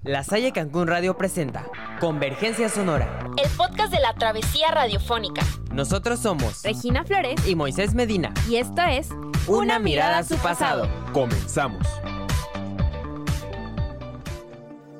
La Salle Cancún Radio presenta Convergencia Sonora, el podcast de la travesía radiofónica. Nosotros somos Regina Flores y Moisés Medina. Y esto es Una, mirada a su pasado. Comenzamos.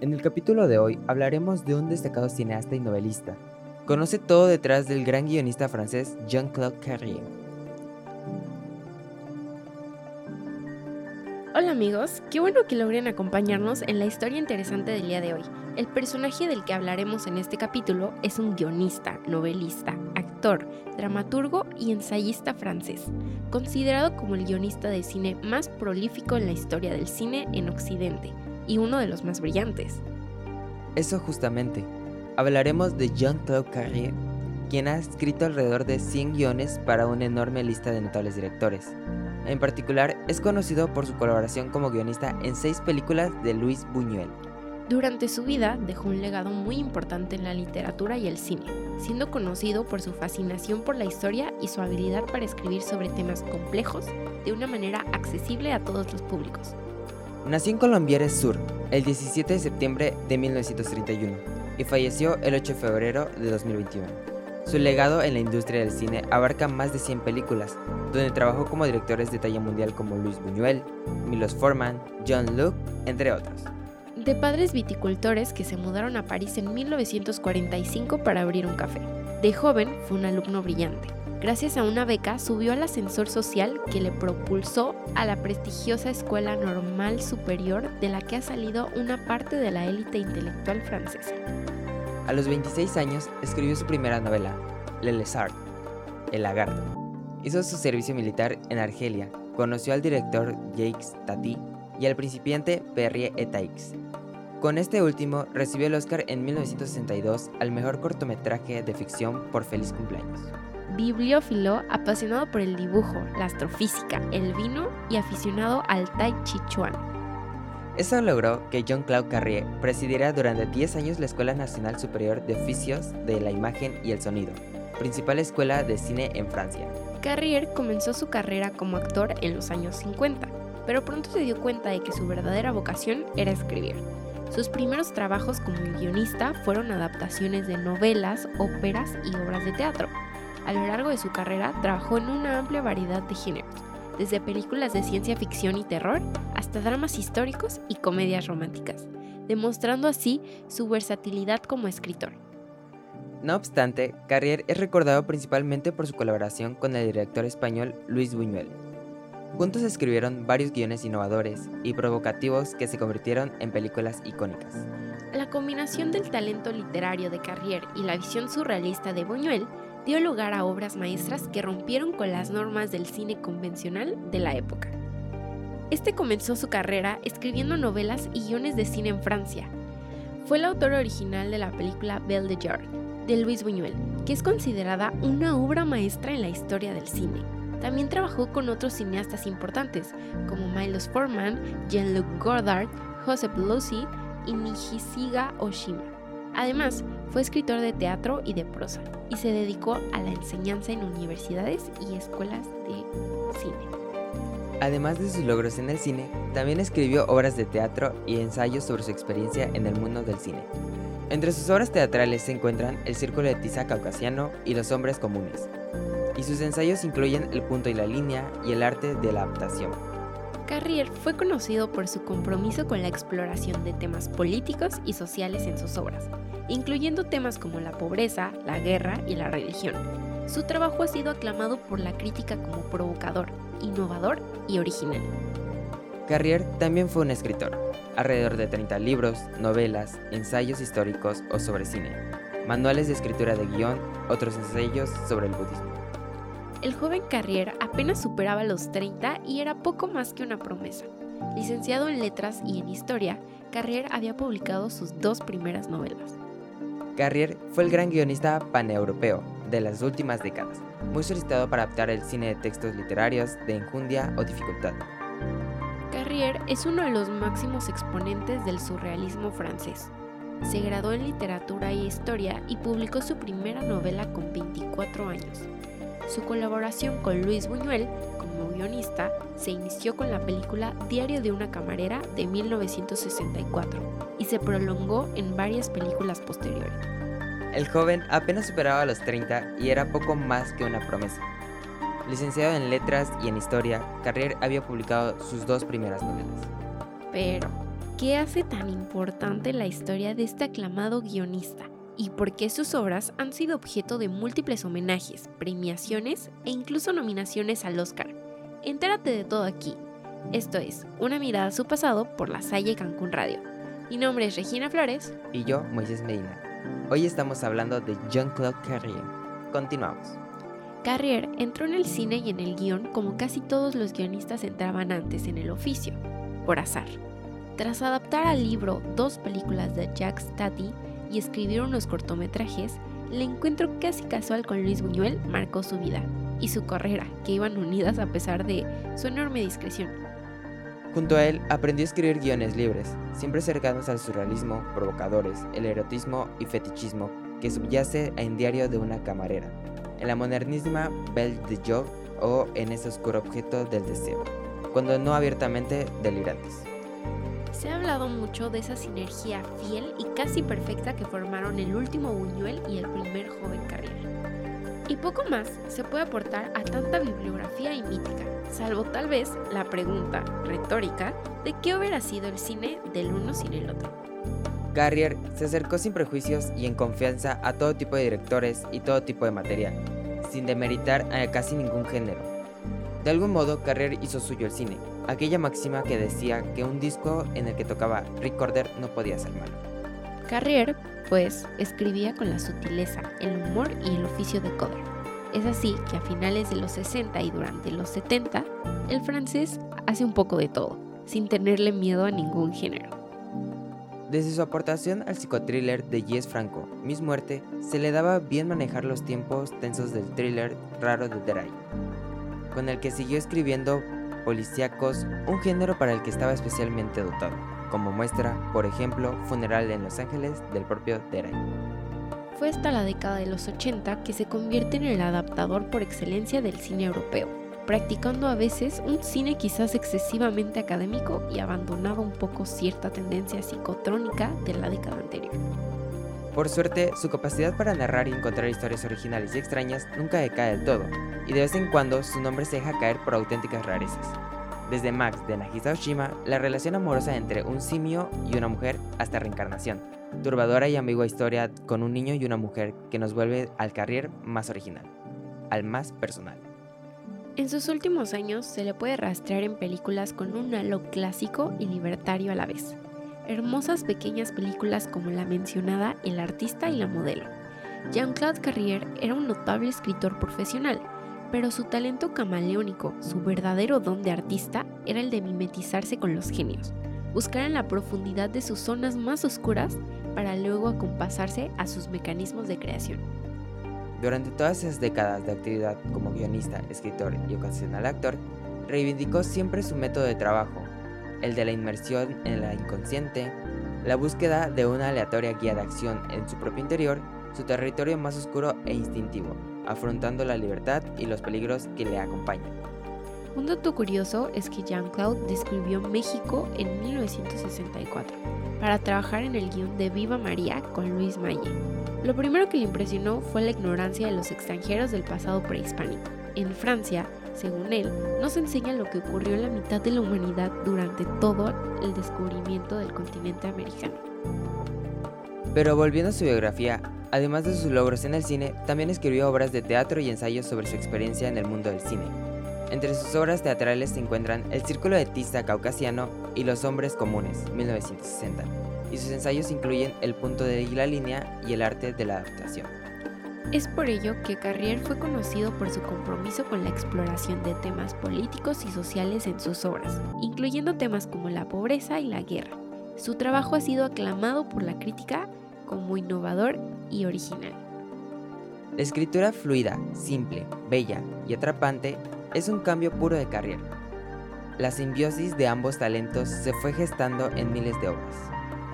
En el capítulo de hoy hablaremos de un destacado cineasta y novelista. Conoce todo detrás del gran guionista francés Jean-Claude Carrier. Hola amigos, qué bueno que logren acompañarnos en la historia interesante del día de hoy. El personaje del que hablaremos en este capítulo es un guionista, novelista, actor, dramaturgo y ensayista francés, considerado como el guionista de cine más prolífico en la historia del cine en Occidente y uno de los más brillantes. Eso justamente. Hablaremos de Jean-Claude Carrier, quien ha escrito alrededor de 100 guiones para una enorme lista de notables directores. En particular, es conocido por su colaboración como guionista en seis películas de Luis Buñuel. Durante su vida dejó un legado muy importante en la literatura y el cine, siendo conocido por su fascinación por la historia y su habilidad para escribir sobre temas complejos de una manera accesible a todos los públicos. Nació en Colombières Sur el 17 de septiembre de 1931 y falleció el 8 de febrero de 2021. Su legado en la industria del cine abarca más de 100 películas, donde trabajó como directores de talla mundial como Luis Buñuel, Milos Forman, John Luke, entre otros. De padres viticultores que se mudaron a París en 1945 para abrir un café. De joven fue un alumno brillante. Gracias a una beca subió al ascensor social que le propulsó a la prestigiosa Escuela Normal Superior de la que ha salido una parte de la élite intelectual francesa. A los 26 años escribió su primera novela, Le Lézard, El lagarto. Hizo su servicio militar en Argelia, conoció al director Jacques Tati y al principiante Perrier Etaix. Con este último recibió el Oscar en 1962 al mejor cortometraje de ficción por Feliz Cumpleaños. Bibliófilo, apasionado por el dibujo, la astrofísica, el vino y aficionado al Tai Chi Chuan. Eso logró que John Claude Carrier presidiera durante 10 años la Escuela Nacional Superior de Oficios de la Imagen y el Sonido, principal escuela de cine en Francia. Carrier comenzó su carrera como actor en los años 50, pero pronto se dio cuenta de que su verdadera vocación era escribir. Sus primeros trabajos como guionista fueron adaptaciones de novelas, óperas y obras de teatro. A lo largo de su carrera trabajó en una amplia variedad de géneros, desde películas de ciencia ficción y terror hasta dramas históricos y comedias románticas, demostrando así su versatilidad como escritor. No obstante, Carrier es recordado principalmente por su colaboración con el director español Luis Buñuel. Juntos escribieron varios guiones innovadores y provocativos que se convirtieron en películas icónicas. La combinación del talento literario de Carrier y la visión surrealista de Buñuel dio lugar a obras maestras que rompieron con las normas del cine convencional de la época. Este comenzó su carrera escribiendo novelas y guiones de cine en Francia. Fue el autor original de la película Belle de Jour, de Louis Buñuel, que es considerada una obra maestra en la historia del cine. También trabajó con otros cineastas importantes, como Milos Forman, Jean-Luc Godard, Joseph Losey y Nijisiga Oshima. Además, fue escritor de teatro y de prosa y se dedicó a la enseñanza en universidades y escuelas de cine. Además de sus logros en el cine, también escribió obras de teatro y ensayos sobre su experiencia en el mundo del cine. Entre sus obras teatrales se encuentran El Círculo de Tiza Caucasiano y Los Hombres Comunes, y sus ensayos incluyen El punto y la línea y el arte de la adaptación. Carrier fue conocido por su compromiso con la exploración de temas políticos y sociales en sus obras, incluyendo temas como la pobreza, la guerra y la religión. Su trabajo ha sido aclamado por la crítica como provocador, innovador y original. Carrier también fue un escritor, alrededor de 30 libros, novelas, ensayos históricos o sobre cine, manuales de escritura de guion, otros ensayos sobre el budismo. El joven Carrier apenas superaba los 30 y era poco más que una promesa. Licenciado en letras y en historia, Carrier había publicado sus dos primeras novelas. Carrier fue el gran guionista paneuropeo de las últimas décadas, muy solicitado para adaptar el cine de textos literarios de enjundia o dificultad. Carrier es uno de los máximos exponentes del surrealismo francés. Se graduó en literatura y historia y publicó su primera novela con 24 años. Su colaboración con Luis Buñuel como guionista se inició con la película Diario de una camarera de 1964 y se prolongó en varias películas posteriores. El joven apenas superaba los 30 y era poco más que una promesa. Licenciado en letras y en historia, Carrier había publicado sus dos primeras novelas. Pero, ¿qué hace tan importante la historia de este aclamado guionista? ¿Y por qué sus obras han sido objeto de múltiples homenajes, premiaciones e incluso nominaciones al Oscar? Entérate de todo aquí. Esto es Una mirada a su pasado por la Salle Cancún Radio. Mi nombre es Regina Flores. Y yo, Moisés Medina. Hoy estamos hablando de Jean-Claude Carrier. Continuamos. Carrier entró en el cine y en el guion como casi todos los guionistas entraban antes en el oficio, por azar. Tras adaptar al libro dos películas de Jacques Tati y escribir unos cortometrajes, el encuentro casi casual con Luis Buñuel marcó su vida y su carrera, que iban unidas a pesar de su enorme discreción. Junto a él aprendió a escribir guiones libres, siempre cercanos al surrealismo, provocadores, el erotismo y fetichismo que subyace en Diario de una camarera, en la modernísima Belle de Job o en ese oscuro objeto del deseo, cuando no abiertamente delirantes. Se ha hablado mucho de esa sinergia fiel y casi perfecta que formaron el último Buñuel y el primer joven Carrier. Y poco más se puede aportar a tanta bibliografía y mítica, salvo tal vez la pregunta retórica de qué hubiera sido el cine del uno sin el otro. Carrier se acercó sin prejuicios y en confianza a todo tipo de directores y todo tipo de material, sin demeritar a casi ningún género. De algún modo, Carrier hizo suyo el cine, aquella máxima que decía que un disco en el que tocaba Recorder no podía ser malo. Carrier, pues, escribía con la sutileza, el humor y el oficio de coder. Es así que a finales de los 60 y durante los 70, el francés hace un poco de todo, sin tenerle miedo a ningún género. Desde su aportación al psicotriller de Jess Franco, Miss Muerte, se le daba bien manejar los tiempos tensos del thriller raro de Deray, con el que siguió escribiendo policíacos, un género para el que estaba especialmente dotado, como muestra, por ejemplo, Funeral en Los Ángeles del propio Deray. Fue hasta la década de los 80 que se convierte en el adaptador por excelencia del cine europeo, practicando a veces un cine quizás excesivamente académico y abandonaba un poco cierta tendencia psicotrónica de la década anterior. Por suerte, su capacidad para narrar y encontrar historias originales y extrañas nunca decae del todo, y de vez en cuando su nombre se deja caer por auténticas rarezas. Desde Max de Nagisa Oshima, la relación amorosa entre un simio y una mujer hasta reencarnación, turbadora y ambigua historia con un niño y una mujer que nos vuelve al carrier más original, al más personal. En sus últimos años se le puede rastrear en películas con un halo clásico y libertario a la vez. Hermosas pequeñas películas como la mencionada El artista y la modelo. Jean-Claude Carrier era un notable escritor profesional, pero su talento camaleónico, su verdadero don de artista, era el de mimetizarse con los genios, buscar en la profundidad de sus zonas más oscuras para luego acompasarse a sus mecanismos de creación. Durante todas esas décadas de actividad como guionista, escritor y ocasional actor, reivindicó siempre su método de trabajo, el de la inmersión en la inconsciente, la búsqueda de una aleatoria guía de acción en su propio interior, su territorio más oscuro e instintivo, afrontando la libertad y los peligros que le acompañan. Un dato curioso es que Jean-Claude describió México en 1964 para trabajar en el guion de Viva María con Luis Malle. Lo primero que le impresionó fue la ignorancia de los extranjeros del pasado prehispánico. En Francia, según él, no se enseña lo que ocurrió en la mitad de la humanidad durante todo el descubrimiento del continente americano. Pero volviendo a su biografía, además de sus logros en el cine, también escribió obras de teatro y ensayos sobre su experiencia en el mundo del cine. Entre sus obras teatrales se encuentran El Círculo de Tista Caucasiano y Los Hombres Comunes, 1960, y sus ensayos incluyen El punto de la línea y el arte de la adaptación. Es por ello que Carrier fue conocido por su compromiso con la exploración de temas políticos y sociales en sus obras, incluyendo temas como la pobreza y la guerra. Su trabajo ha sido aclamado por la crítica como innovador y original. La escritura fluida, simple, bella y atrapante es un cambio puro de Carrier. La simbiosis de ambos talentos se fue gestando en miles de obras.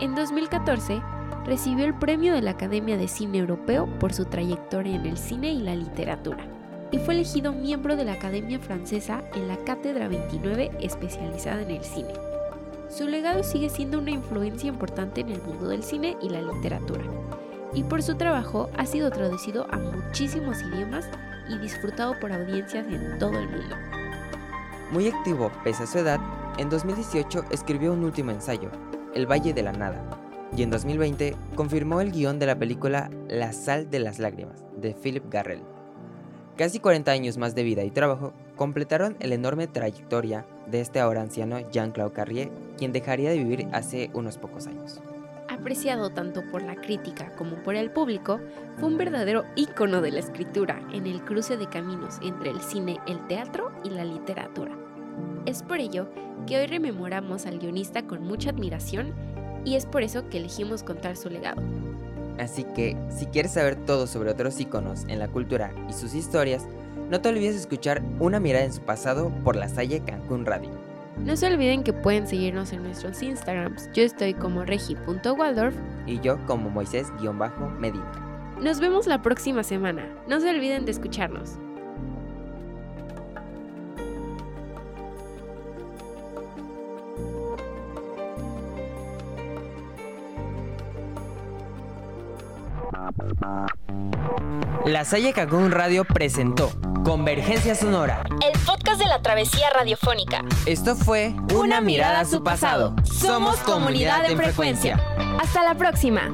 En 2014, recibió el premio de la Academia de Cine Europeo por su trayectoria en el cine y la literatura. y fue elegido miembro de la Academia Francesa en la Cátedra 29 especializada en el cine. Su legado sigue siendo una influencia importante en el mundo del cine y la literatura, y por su trabajo ha sido traducido a muchísimos idiomas y disfrutado por audiencias en todo el mundo. Muy activo pese a su edad, en 2018 escribió un último ensayo, El Valle de la Nada, y en 2020 confirmó el guion de la película La sal de las lágrimas, de Philip Garrel. Casi 40 años más de vida y trabajo completaron el enorme trayectoria de este ahora anciano Jean-Claude Carrier, quien dejaría de vivir hace unos pocos años. Apreciado tanto por la crítica como por el público, fue un verdadero ícono de la escritura en el cruce de caminos entre el cine, el teatro y la literatura. Es por ello que hoy rememoramos al guionista con mucha admiración y es por eso que elegimos contar su legado. Así que, si quieres saber todo sobre otros íconos en la cultura y sus historias, no te olvides escuchar Una mirada en su pasado por la Salle Cancún Radio. No se olviden que pueden seguirnos en nuestros Instagrams. Yo estoy como regi.waldorf y yo como Moisés-Medina. Nos vemos la próxima semana. No se olviden de escucharnos. La Salle Cancún Radio presentó Convergencia Sonora, el podcast de la travesía radiofónica. Esto fue Una, mirada a su pasado. Somos comunidad en frecuencia. Hasta la próxima.